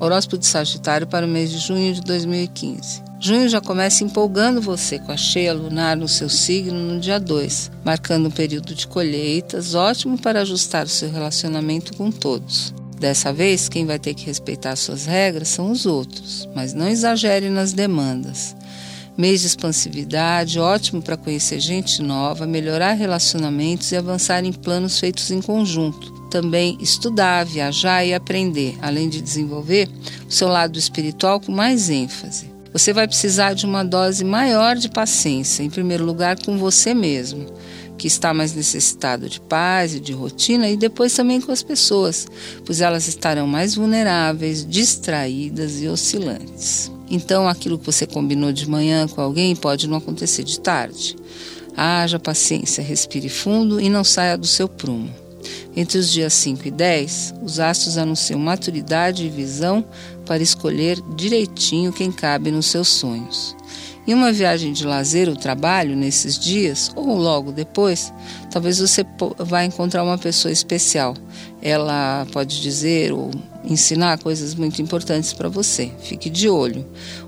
Horóscopo de Sagitário para o mês de junho de 2015. Junho já começa empolgando você com a cheia lunar no seu signo no dia 2, marcando um período de colheitas ótimo para ajustar o seu relacionamento com todos. Dessa vez, quem vai ter que respeitar suas regras são os outros, mas não exagere nas demandas. Mês de expansividade, ótimo para conhecer gente nova, melhorar relacionamentos e avançar em planos feitos em conjunto. Também estudar, viajar e aprender, além de desenvolver o seu lado espiritual com mais ênfase. Você vai precisar de uma dose maior de paciência, em primeiro lugar com você mesmo, que está mais necessitado de paz e de rotina, e depois também com as pessoas, pois elas estarão mais vulneráveis, distraídas e oscilantes. Então, aquilo que você combinou de manhã com alguém pode não acontecer de tarde. Haja paciência, respire fundo e não saia do seu prumo. Entre os dias 5 e 10, os astros anunciam maturidade e visão para escolher direitinho quem cabe nos seus sonhos. Em uma viagem de lazer ou trabalho nesses dias, ou logo depois, talvez você vá encontrar uma pessoa especial. Ela pode dizer ou ensinar coisas muito importantes para você. Fique de olho.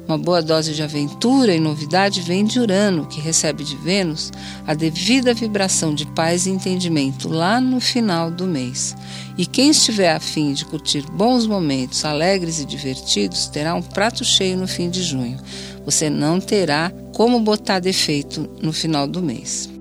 Uma boa dose de aventura e novidade vem de Urano, que recebe de Vênus a devida vibração de paz e entendimento lá no final do mês. E quem estiver afim de curtir bons momentos alegres e divertidos terá um prato cheio no fim de junho. Você não terá como botar defeito no final do mês.